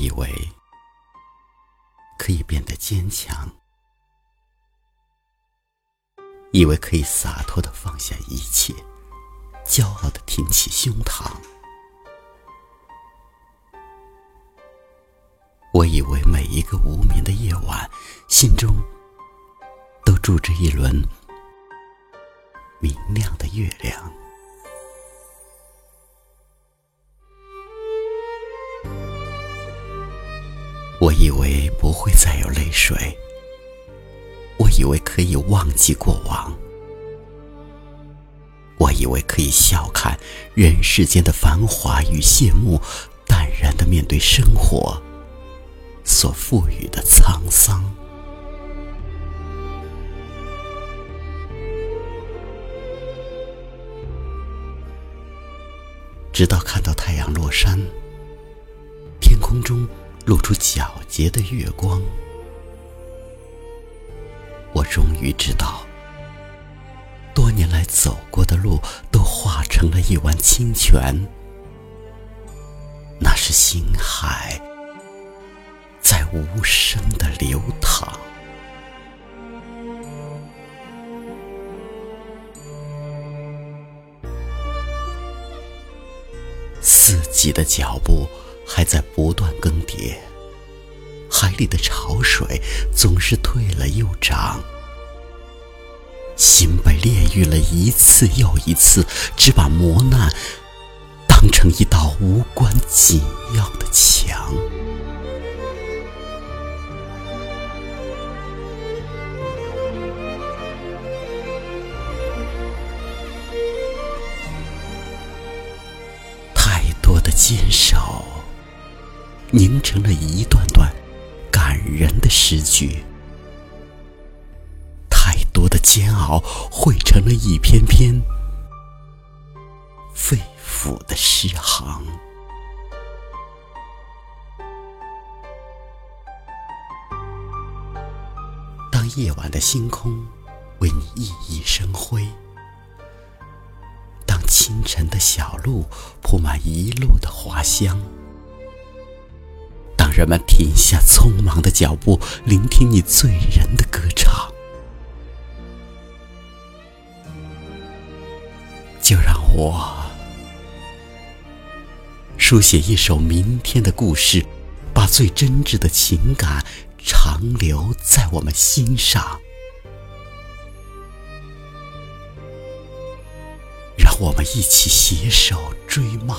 以为可以变得坚强，以为可以洒脱的放下一切，骄傲的挺起胸膛。我以为每一个无眠的夜晚，心中都住着一轮明亮的月亮。我以为不会再有泪水，我以为可以忘记过往，我以为可以笑看人世间的繁华与谢幕，淡然的面对生活所赋予的沧桑。直到看到太阳落山，天空中。露出皎洁的月光，我终于知道，多年来走过的路都化成了一湾清泉，那是星海在无声的流淌。四季的脚步。还在不断更迭，海里的潮水总是退了又涨，心被炼狱了一次又一次，只把磨难当成一道无关紧要的墙。太多的坚守。凝成了一段段感人的诗句，太多的煎熬汇成了一篇篇肺腑的诗行。当夜晚的星空为你熠熠生辉，当清晨的小路铺满一路的花香。人们停下匆忙的脚步，聆听你醉人的歌唱。就让我书写一首明天的故事，把最真挚的情感长留在我们心上。让我们一起携手追梦。